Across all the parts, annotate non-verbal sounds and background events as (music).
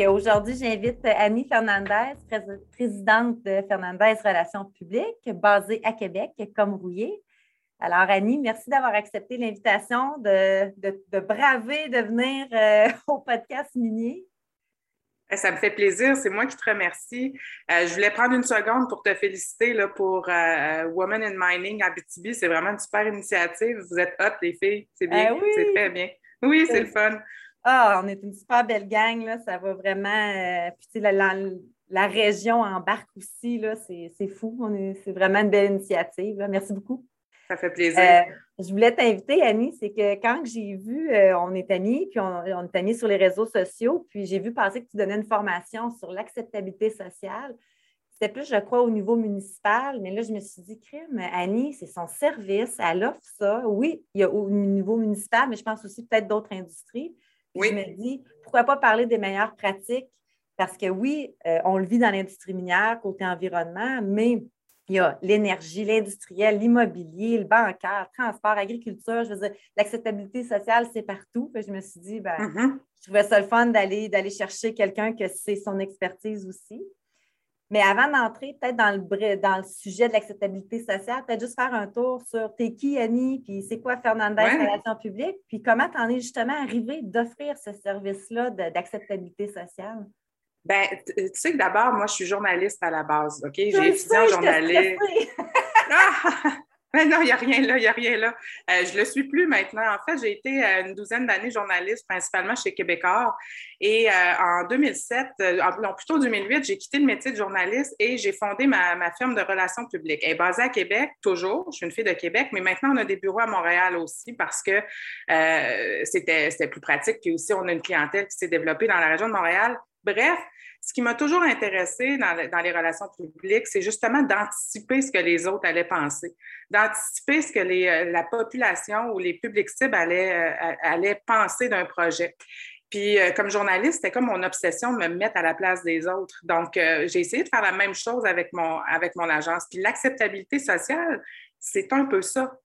Aujourd'hui, j'invite Annie Fernandez, présidente de Fernandez Relations publiques, basée à Québec, comme Rouillé. Alors, Annie, merci d'avoir accepté l'invitation de, braver, de venir euh, (laughs) au podcast minier. Eh, ça me fait plaisir. C'est moi qui te remercie. Euh, je voulais prendre une seconde pour te féliciter là, pour euh, Women in Mining à BTB. C'est vraiment une super initiative. Vous êtes hot, les filles. C'est bien. oui. C'est très bien. Oui, c'est le fun. Ah, on est une super belle gang, là. Ça va vraiment. Euh, puis, la, la, la, région embarque aussi, là. C'est fou. C'est vraiment une belle initiative. Merci beaucoup. Ça fait plaisir. Euh, je voulais t'inviter, Annie, c'est que quand j'ai vu, euh, on est amis, puis on, on, est amis sur les réseaux sociaux, puis j'ai vu passer que tu donnais une formation sur l'acceptabilité sociale. C'était plus, je crois, au niveau municipal, mais là, je me suis dit, crime, Annie, c'est son service, elle offre ça. Oui, il y a au niveau municipal, mais je pense aussi peut-être d'autres industries. Je me dis, pourquoi pas parler des meilleures pratiques? Parce que oui, euh, on le vit dans l'industrie minière, côté environnement, mais il y a l'énergie, l'industriel, l'immobilier, le bancaire, le transport, l'agriculture. Je veux dire, l'acceptabilité sociale, c'est partout. je me suis dit, ben, mm-hmm. je trouvais ça le fun d'aller, d'aller chercher quelqu'un que c'est son expertise aussi. Mais avant d'entrer peut-être dans le, dans le sujet de l'acceptabilité sociale, peut-être juste faire un tour sur t'es qui, Annie, puis c'est quoi Fernandez Relations publiques, puis comment tu en es justement arrivé d'offrir ce service-là d'acceptabilité sociale? Ben, tu sais que d'abord, moi, je suis journaliste à la base, OK? J'ai étudié en journaliste. (laughs) Non, il n'y a rien là, il n'y a rien là. Euh, je ne le suis plus maintenant. En fait, j'ai été euh, une douzaine d'années journaliste, principalement chez Québécois. Et euh, en 2007, non, plutôt 2008, j'ai quitté le métier de journaliste et j'ai fondé ma, ma, firme de relations publiques. Elle est basée à Québec, toujours. Je suis une fille de Québec, mais maintenant, on a des bureaux à Montréal aussi parce que c'était plus pratique. Puis aussi, on a une clientèle qui s'est développée dans la région de Montréal. Bref, ce qui m'a toujours intéressé dans, les relations publiques, c'est justement d'anticiper ce que les autres allaient penser, d'anticiper ce que euh, la population ou les publics cibles allaient, euh, penser d'un projet. Puis, euh, comme journaliste, c'était comme mon obsession de me mettre à la place des autres. Donc, j'ai essayé de faire la même chose avec mon, avec mon agence. Puis, l'acceptabilité sociale, c'est un peu ça.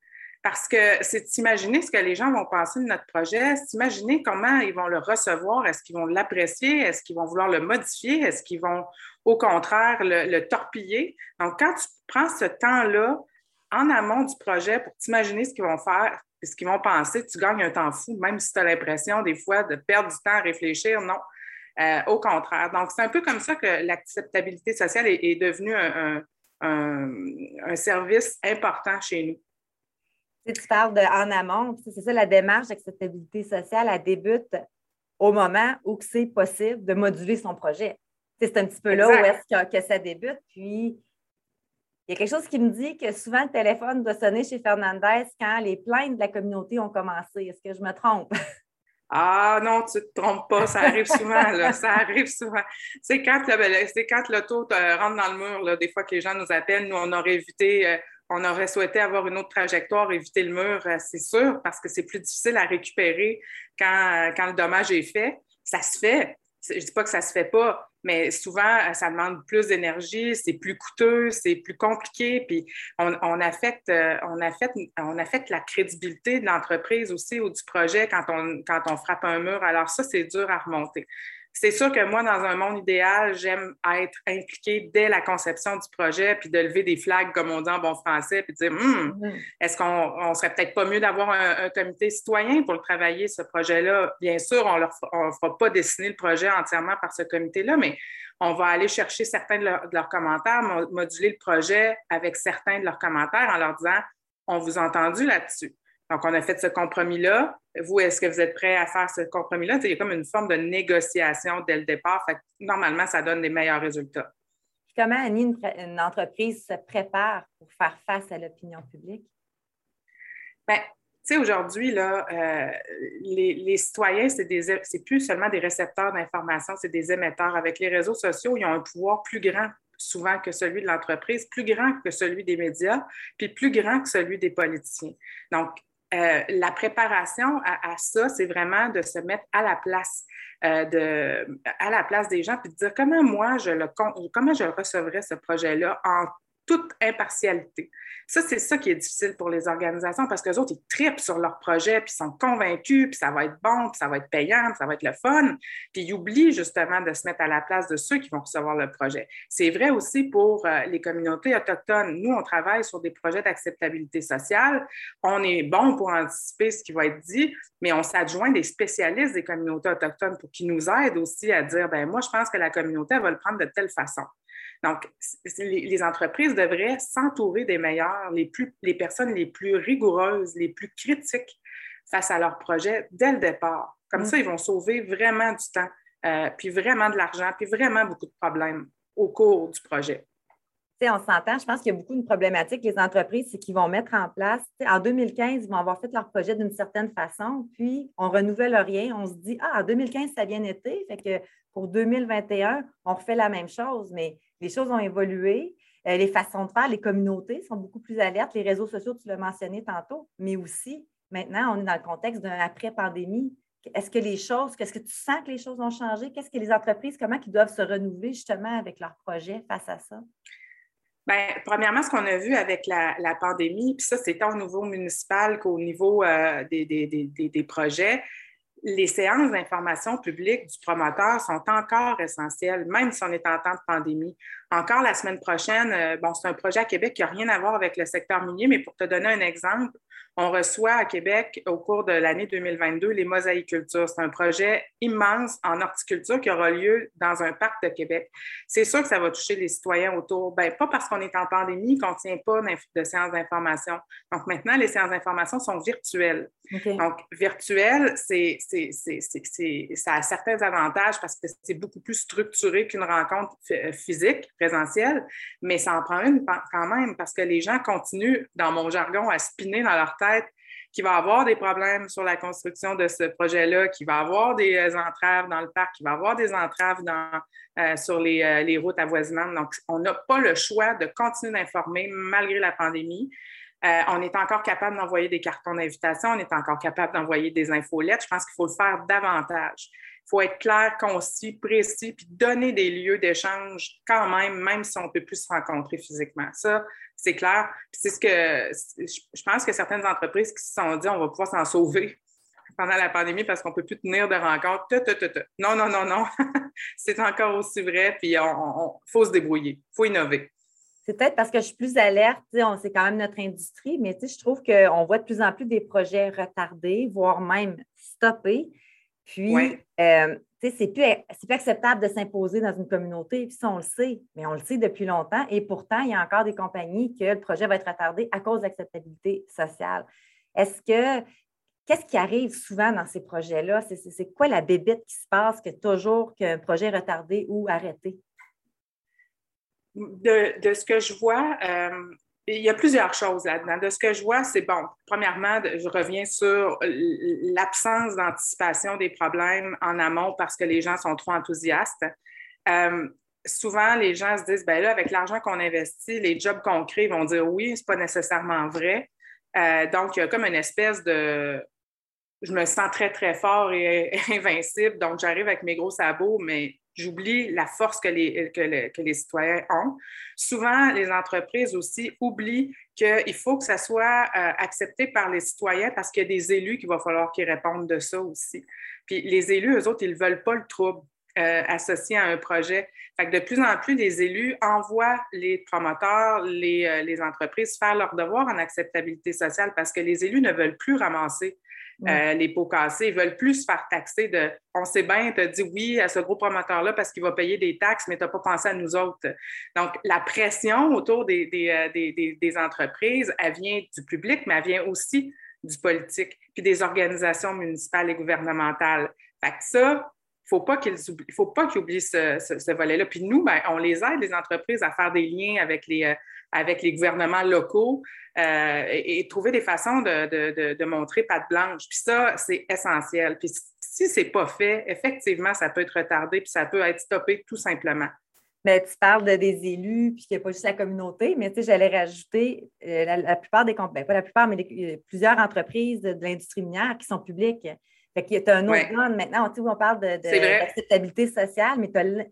Parce que c'est d'imaginer ce que les gens vont penser de notre projet, d'imaginer comment ils vont le recevoir, est-ce qu'ils vont l'apprécier, est-ce qu'ils vont vouloir le modifier, est-ce qu'ils vont au contraire le, torpiller? Donc, quand tu prends ce temps-là en amont du projet pour t'imaginer ce qu'ils vont faire et ce qu'ils vont penser, tu gagnes un temps fou, même si tu as l'impression des fois de perdre du temps à réfléchir. Non, euh, au contraire. Donc, c'est un peu comme ça que l'acceptabilité sociale est, devenue un service important chez nous tu parles de, en amont, c'est ça la démarche d'acceptabilité sociale, elle débute au moment où c'est possible de moduler son projet. C'est un petit peu là où est-ce que, ça débute. Puis, il y a quelque chose qui me dit que souvent le téléphone doit sonner chez Fernandez quand les plaintes de la communauté ont commencé. Est-ce que je me trompe? (laughs) Ah non, tu ne te trompes pas, ça arrive souvent, là, (laughs) ça arrive souvent. C'est quand, quand l'auto rentre dans le mur, là, des fois que les gens nous appellent, nous, on aurait évité, euh, on aurait souhaité avoir une autre trajectoire, éviter le mur, euh, c'est sûr, parce que c'est plus difficile à récupérer quand, quand le dommage est fait. Ça se fait. Je ne dis pas que ça ne se fait pas, mais souvent, euh, ça demande plus d'énergie, c'est plus coûteux, c'est plus compliqué, puis euh, on affecte la crédibilité de l'entreprise aussi ou du projet quand on, quand on frappe un mur. Alors ça, c'est dur à remonter c'est sûr que moi, dans un monde idéal, j'aime être impliquée dès la conception du projet, puis de lever des flags, comme on dit en bon français, puis de dire hum, mm-hmm. est-ce qu'on serait peut-être pas mieux d'avoir un, comité citoyen pour le travailler, ce projet-là? Bien sûr, on ne fera pas dessiner le projet entièrement par ce comité-là, mais on va aller chercher certains de, de leurs commentaires, moduler le projet avec certains de leurs commentaires en leur disant on vous a entendu là-dessus. Donc, on a fait ce compromis-là. Vous, est-ce que vous êtes prêt à faire ce compromis-là? Il y a comme une forme de négociation dès le départ. normalement, ça donne des meilleurs résultats. comment, Annie, une, entreprise se prépare pour faire face à l'opinion publique? Bien, sais, aujourd'hui, là, euh, les, les, citoyens, c'est, des, c'est plus seulement des récepteurs d'informations, c'est des émetteurs. Avec les réseaux sociaux, ils ont un pouvoir plus grand souvent que celui de l'entreprise, plus grand que celui des médias, puis plus grand que celui des politiciens. Donc, euh, la préparation à, ça, c'est vraiment de se mettre à la place euh, de, à la place des gens, puis de dire comment moi je le comment je recevrais ce projet-là en toute impartialité. Ça, c'est ça qui est difficile pour les organisations parce que les autres, ils tripent sur leur projet, puis ils sont convaincus, puis ça va être bon, puis ça va être payant, puis ça va être le fun, puis ils oublient justement de se mettre à la place de ceux qui vont recevoir le projet. C'est vrai aussi pour euh, les communautés autochtones. Nous, on travaille sur des projets d'acceptabilité sociale. On est bon pour anticiper ce qui va être dit, mais on s'adjoint des spécialistes des communautés autochtones pour qu'ils nous aident aussi à dire, ben moi, je pense que la communauté va le prendre de telle façon. Donc, les, entreprises devraient s'entourer des meilleurs, les, plus, les personnes les plus rigoureuses, les plus critiques face à leur projet dès le départ. Comme mm. ça, ils vont sauver vraiment du temps, euh, puis vraiment de l'argent, puis vraiment beaucoup de problèmes au cours du projet. on s'entend, je pense qu'il y a beaucoup de problématiques. Les entreprises, c'est qu'ils vont mettre en place, en 2015, ils vont avoir fait leur projet d'une certaine façon, puis on renouvelle rien. On se dit, ah, en 2015, ça a bien été, fait que pour 2021, on refait la même chose. Mais les choses ont évolué. Euh, les façons de faire, les communautés sont beaucoup plus alertes. Les réseaux sociaux, tu l'as mentionné tantôt, mais aussi, maintenant, on est dans le contexte d'un après-pandémie. Est-ce que les choses, est-ce que tu sens que les choses ont changé? Qu'est-ce que les entreprises, comment ils doivent se renouveler justement avec leurs projets face à ça? Bien, premièrement, ce qu'on a vu avec la, pandémie, puis ça, c'est tant au niveau municipal qu'au niveau euh, des, des, projets, les séances d'information publique du promoteur sont encore essentielles, même si on est en temps de pandémie. Encore la semaine prochaine, euh, bon, c'est un projet à Québec qui n'a rien à voir avec le secteur minier, mais pour te donner un exemple, on reçoit à Québec au cours de l'année 2022 les mosaïcultures. C'est un projet immense en horticulture qui aura lieu dans un parc de Québec. C'est sûr que ça va toucher les citoyens autour. Ben, pas parce qu'on est en pandémie qu'on ne tient pas de séances d'information. Donc maintenant, les séances d'information sont virtuelles. Donc, virtuel, c'est, ça a certains avantages parce que c'est beaucoup plus structuré qu'une rencontre euh, physique, présentielle, mais ça en prend une quand même parce que les gens continuent, dans mon jargon, à spinner dans leur qu'il va avoir des problèmes sur la construction de ce projet-là, qu'il va avoir des euh, entraves dans le parc, qu'il va avoir des entraves euh, sur euh, les, routes avoisinantes. Donc, on n'a pas le choix de continuer d'informer malgré la pandémie. On est encore capable d'envoyer des cartons d'invitation, on est encore capable d'envoyer des infolettes. Je pense qu'il faut le faire davantage. Il faut être clair, concis, précis, puis donner des lieux d'échange quand même, même si on ne peut plus se rencontrer physiquement. Ça, c'est clair. C'est ce que je pense que certaines entreprises qui se sont dit on va pouvoir s'en sauver pendant la pandémie parce qu'on ne peut plus tenir de rencontres. Non, non, non, non. (laughs) c'est encore aussi vrai. Puis il faut se débrouiller. Il faut innover. C'est peut-être parce que je suis plus alerte. C'est quand même notre industrie, mais je trouve qu'on voit de plus en plus des projets retardés, voire même stoppés. Puis, euh, c'est plus, plus acceptable de s'imposer dans une communauté, puis ça, on le sait, mais on le sait depuis longtemps. Et pourtant, il y a encore des compagnies que le projet va être retardé à cause de l'acceptabilité sociale. Est-ce que, qu'est-ce qui arrive souvent dans ces projets-là? C'est quoi la bébête qui se passe que toujours qu'un projet est retardé ou arrêté? De, ce que je vois, euh, il y a plusieurs choses là-dedans. De ce que je vois, c'est bon. Premièrement, je reviens sur l'absence d'anticipation des problèmes en amont parce que les gens sont trop enthousiastes. Euh, souvent, les gens se disent, ben là, avec l'argent qu'on investit, les jobs qu'on crée vont dire oui, c'est pas nécessairement vrai. Euh, donc, il y a comme une espèce de je me sens très, très fort et (laughs) invincible. Donc, j'arrive avec mes gros sabots, mais j'oublie la force que les, citoyens ont. Souvent, les entreprises aussi oublient qu'il faut que ça soit euh, accepté par les citoyens parce qu'il y a des élus qu'il va falloir qu'ils répondent de ça aussi. Puis les élus, eux autres, ils ne veulent pas le trouble. Euh, associé à un projet. Fait que de plus en plus, les élus envoient les promoteurs, les, euh, les entreprises faire leur devoir en acceptabilité sociale parce que les élus ne veulent plus ramasser euh, les pots cassés. Ils veulent plus se faire taxer de on sait bien, tu as dit oui à ce gros promoteur-là parce qu'il va payer des taxes, mais tu n'as pas pensé à nous autres. Donc, la pression autour des, euh, des, des, entreprises, elle vient du public, mais elle vient aussi du politique, puis des organisations municipales et gouvernementales. Fait que ça, faut pas qu'ils faut pas qu'ils oublient ce, ce, volet-là. Puis nous, ben, on les aide, les entreprises, à faire des liens avec les, euh, avec les gouvernements locaux euh, et, trouver des façons de, montrer patte blanche. Puis ça, c'est essentiel. Puis si ce n'est pas fait, effectivement, ça peut être retardé puis ça peut être stoppé tout simplement. Mais tu parles de, des élus, puis qu'il n'y a pas juste la communauté, mais tu sais, j'allais rajouter euh, la, plupart des compagnies, pas la plupart, mais plusieurs entreprises de, l'industrie minière qui sont publiques. Fait qu'il y a un autre maintenant, tu sais, où on parle d'acceptabilité sociale, mais tu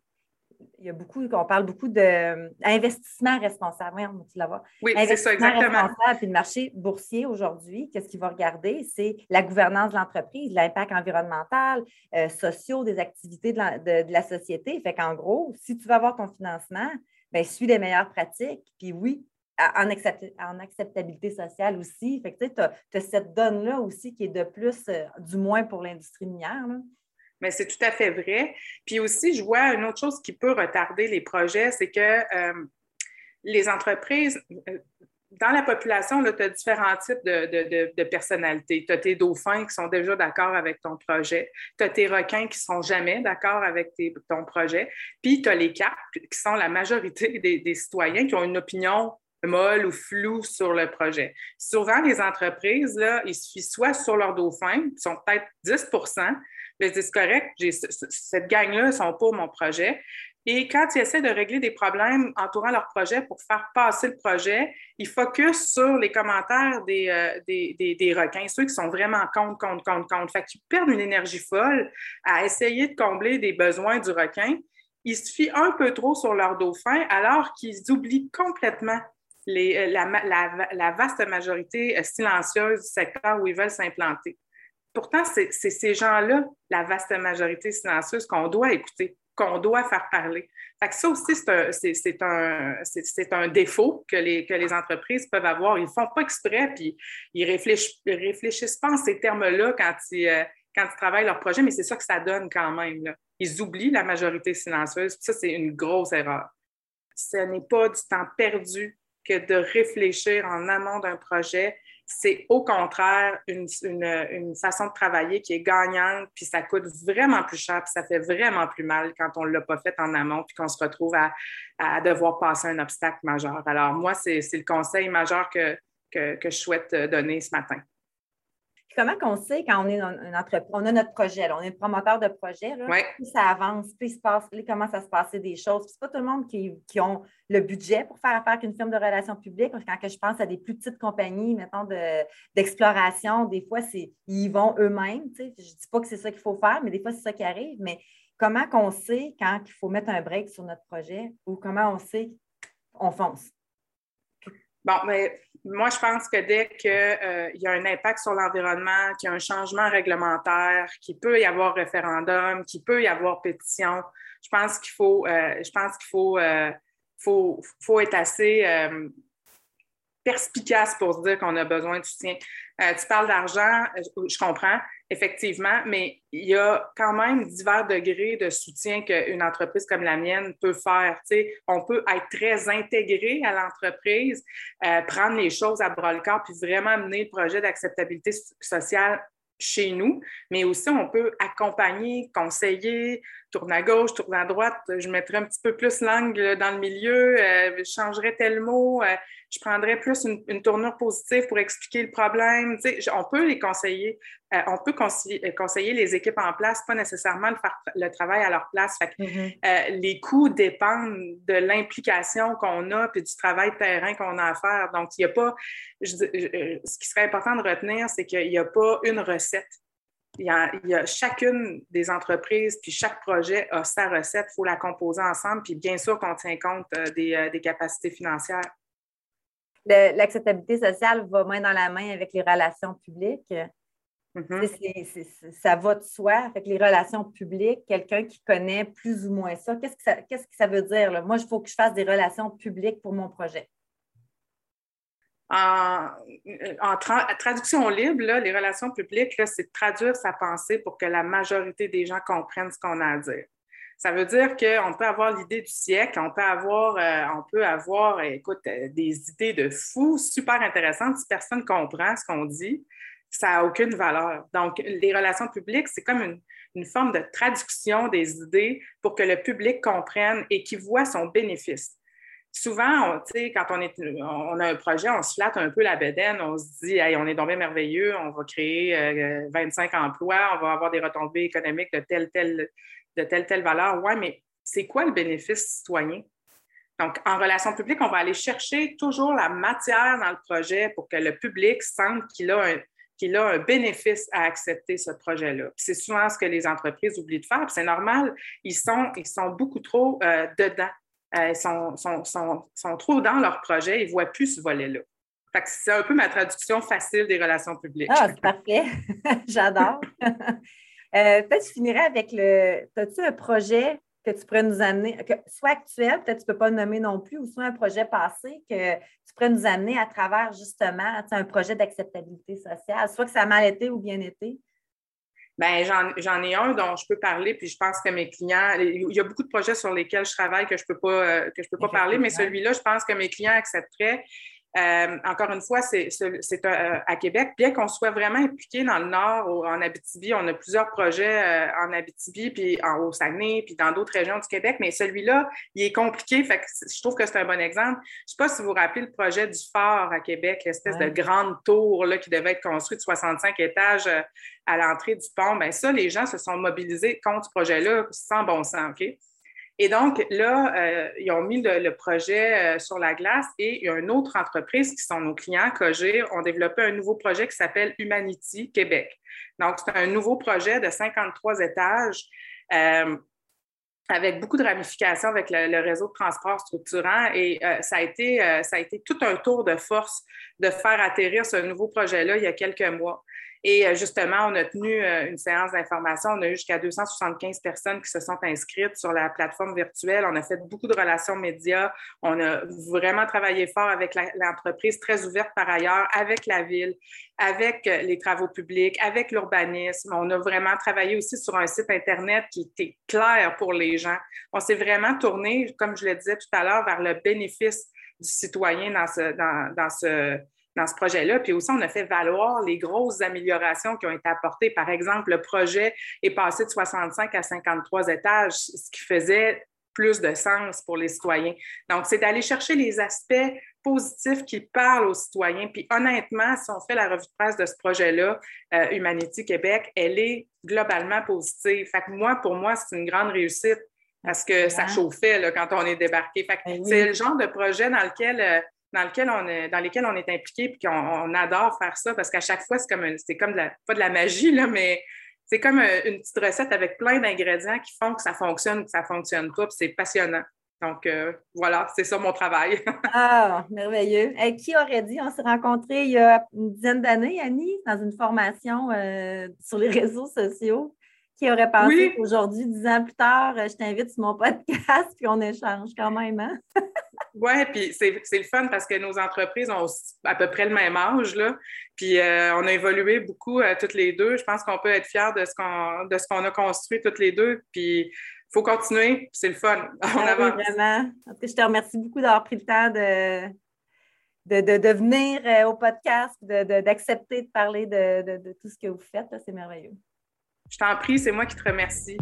il y a beaucoup, on parle beaucoup d'investissement responsable. tu la vois. Oui, c'est ça, exactement. responsable. Puis le marché boursier aujourd'hui, qu'est-ce qu'il va regarder? C'est la gouvernance de l'entreprise, l'impact environnemental, euh, sociaux des activités de la, de, la, société. Fait qu'en gros, si tu veux avoir ton financement, bien, suis les meilleures pratiques. Puis oui, en, acceptabilité sociale aussi. Fait que tu as, cette donne-là aussi qui est de plus, euh, du moins pour l'industrie minière. Là. Mais c'est tout à fait vrai. Puis aussi, je vois une autre chose qui peut retarder les projets, c'est que euh, les entreprises, euh, dans la population, tu as différents types de, personnalités. Tu as tes dauphins qui sont déjà d'accord avec ton projet. Tu as tes requins qui sont jamais d'accord avec ton projet. Puis tu as les cartes qui sont la majorité des, citoyens qui ont une opinion molle ou floue sur le projet. Souvent, les entreprises, là, il suffit soit sur leurs dauphins, qui sont peut-être 10 je dis, c'est correct, cette gang-là, ils sont pour mon projet. Et quand ils essaient de régler des problèmes entourant leur projet pour faire passer le projet, ils focusent sur les commentaires des, euh, des, requins, ceux qui sont vraiment contre, contre, contre, contre. Fait qu'ils perdent une énergie folle à essayer de combler des besoins du requin. Ils se fient un peu trop sur leur dauphin alors qu'ils oublient complètement euh, la, vaste majorité euh, silencieuse du secteur où ils veulent s'implanter pourtant, c'est ces gens-là, la vaste majorité silencieuse, qu'on doit écouter, qu'on doit faire parler. Ça aussi, c'est un, défaut que les, entreprises peuvent avoir. Ils ne font pas exprès, puis ils ne réfléchissent, réfléchissent pas en ces termes-là quand ils, euh, quand ils travaillent leur projet, mais c'est ça que ça donne quand même. Ils oublient la majorité silencieuse. Ça, c'est une grosse erreur. Ce n'est pas du temps perdu que de réfléchir en amont d'un projet c'est au contraire une, façon de travailler qui est gagnante, puis ça coûte vraiment plus cher, puis ça fait vraiment plus mal quand on ne l'a pas fait en amont, puis qu'on se retrouve à, devoir passer un obstacle majeur. Alors, moi, c'est le conseil majeur que, que je souhaite donner ce matin comment qu'on sait quand on est une entreprise, on a notre projet, on est le promoteur de projet, là, plus ça avance, plus il se passe, commence à se passer des choses. Ce n'est pas tout le monde qui, qui ont le budget pour faire affaire avec une firme de relations publiques. Quand je pense à des plus petites compagnies, mettons, d'exploration, des fois, c'est ils vont eux-mêmes. Je ne dis pas que c'est ça qu'il faut faire, mais des fois, c'est ça qui arrive. Mais comment qu'on sait quand il faut mettre un break sur notre projet ou comment on sait qu'on fonce? Bon, mais moi, je pense que dès qu'il euh, y a un impact sur l'environnement, qu'il y a un changement réglementaire, qu'il peut y avoir référendum, qu'il peut y avoir pétition, je pense qu'il faut, euh, faut, euh, faut, faut, être assez perspicace pour se dire qu'on a besoin de soutien. tu parles d'argent, je comprends, effectivement, mais il y a quand même divers degrés de soutien qu'une entreprise comme la mienne peut faire. on peut être très intégré à l'entreprise, euh, prendre les choses à bras le corps, puis vraiment mener le projet d'acceptabilité sociale chez nous, mais aussi on peut accompagner, conseiller, tourner à gauche, tourner à droite. Je mettrais un petit peu plus l'angle dans le milieu, euh, je changerais tel mot, euh, je prendrais plus une, tournure positive pour expliquer le problème. on peut les conseiller, euh, on peut conseiller, les équipes en place, pas nécessairement le faire le travail à leur place. Mm-hmm. les coûts dépendent de l'implication qu'on a puis du travail de terrain qu'on a à faire. Donc, il n'y a pas, ce qui serait important de retenir, c'est qu'il n'y a pas une recette il y, a, chacune des entreprises, puis chaque projet a sa recette, il faut la composer ensemble, puis bien sûr qu'on tient compte euh, euh, des, capacités financières. L'acceptabilité sociale va main dans la main avec les relations publiques. Mm-hmm. ça va de soi. avec les relations publiques, quelqu'un qui connaît plus ou moins ça, qu'est-ce que ça, qu'est-ce que ça veut dire? Moi, il faut que je fasse des relations publiques pour mon projet en, traduction libre, les relations publiques, c'est traduire sa pensée pour que la majorité des gens comprennent ce qu'on a à dire. Ça veut dire qu'on peut avoir l'idée du siècle, on peut avoir, euh, on peut avoir écoute, euh, des idées de fou super intéressantes. Si personne ne comprend ce qu'on dit, ça n'a aucune valeur. Donc, les relations publiques, c'est comme une, forme de traduction des idées pour que le public comprenne et qu'il voit son bénéfice souvent, quand on, est, on a un projet, on se flatte un peu la bédaine, on se dit, on est tombé merveilleux, on va créer 25 euh, emplois, on va avoir des retombées économiques de telle, telle, de telle, telle valeur. Ouais, mais c'est quoi le bénéfice citoyen? Donc, en relation publique, on va aller chercher toujours la matière dans le projet pour que le public sente qu'il a un, qu'il a un bénéfice à accepter ce projet-là. C'est souvent ce que les entreprises oublient de faire. C'est normal, ils sont, ils sont beaucoup trop euh, dedans. Euh, ils sont, sont, sont, sont, trop dans leur projet, ils ne voient plus ce volet-là. C'est un peu ma traduction facile des relations publiques. Ah, c'est parfait. (laughs) J'adore. (laughs) euh, peut-être je finirais avec le. As-tu un projet que tu pourrais nous amener, que, soit actuel, peut-être tu ne peux pas le nommer non plus, ou soit un projet passé que tu pourrais nous amener à travers justement un projet d'acceptabilité sociale, soit que ça a mal été ou bien été? Bien, j'en ai un dont je peux parler, puis je pense que mes clients, il y a beaucoup de projets sur lesquels je travaille que je ne peux pas, euh, que je peux pas parler, mais celui-là, je pense que mes clients accepteraient. Euh, encore une fois, c'est euh, à Québec. Bien qu'on soit vraiment impliqué dans le Nord, en Abitibi, on a plusieurs projets euh, en Abitibi, puis en, au Saguenay, puis dans d'autres régions du Québec, mais celui-là, il est compliqué. Fait que je trouve que c'est un bon exemple. Je ne sais pas si vous vous rappelez le projet du phare à Québec, l'espèce de grande tour là, qui devait être construite de 65 étages à l'entrée du pont. Bien, ça, les gens se sont mobilisés contre ce projet-là sans bon sens. OK? Et donc, là, euh, ils ont mis le, projet euh, sur la glace et il y a une autre entreprise qui sont nos clients, Cogir, ont développé un nouveau projet qui s'appelle Humanity Québec. Donc, c'est un nouveau projet de 53 étages euh, avec beaucoup de ramifications avec le, réseau de transport structurant et ça, a été, ça a été tout un tour de force de faire atterrir ce nouveau projet-là il y a quelques mois. Et euh, justement, on a tenu euh, une séance d'information. On a eu jusqu'à 275 personnes qui se sont inscrites sur la plateforme virtuelle. On a fait beaucoup de relations médias. On a vraiment travaillé fort avec l'entreprise, très ouverte par ailleurs, avec la ville, avec euh, les travaux publics, avec l'urbanisme. On a vraiment travaillé aussi sur un site Internet qui était clair pour les gens. On s'est vraiment tourné, comme je le disais tout à l'heure, vers le bénéfice du citoyen dans ce, dans, dans ce dans ce projet-là. Puis aussi, on a fait valoir les grosses améliorations qui ont été apportées. Par exemple, le projet est passé de 65 à 53 étages, ce qui faisait plus de sens pour les citoyens. Donc, c'est d'aller chercher les aspects positifs qui parlent aux citoyens. Puis honnêtement, si on fait la revue de presse de ce projet-là, euh, Humanity Québec, elle est globalement positive. Fait que moi, pour moi, c'est une grande réussite parce que ça chauffait là, quand on est débarqué. Fait que ben c'est le genre de projet dans lequel euh, dans, lequel on est, lesquels on est impliqué puis qu'on adore faire ça parce qu'à chaque fois, c'est comme, c'est comme pas de la magie, là, mais c'est comme une petite recette avec plein d'ingrédients qui font que ça fonctionne ou que ça ne fonctionne pas. c'est passionnant. Donc, euh, voilà, c'est ça mon travail. (laughs) ah, merveilleux. qui aurait dit, on s'est rencontrés il y a une dizaine d'années, Annie, dans une formation euh, sur les (laughs) réseaux sociaux? Qui aurait pensé qu'aujourd'hui, dix ans plus tard, je t'invite sur mon podcast puis on échange quand même, hein? Oui, puis c'est le fun parce que nos entreprises ont à peu près le même âge, là. Puis euh, on a évolué beaucoup euh, toutes les deux. Je pense qu'on peut être fiers de ce qu'on a construit toutes les deux. Puis il faut continuer, c'est le fun. (laughs) On ah avance. vraiment. je te remercie beaucoup d'avoir pris le temps de, de, venir euh, au podcast, d'accepter de, parler de, tout ce que vous faites. C'est merveilleux. Je t'en prie, c'est moi qui te remercie.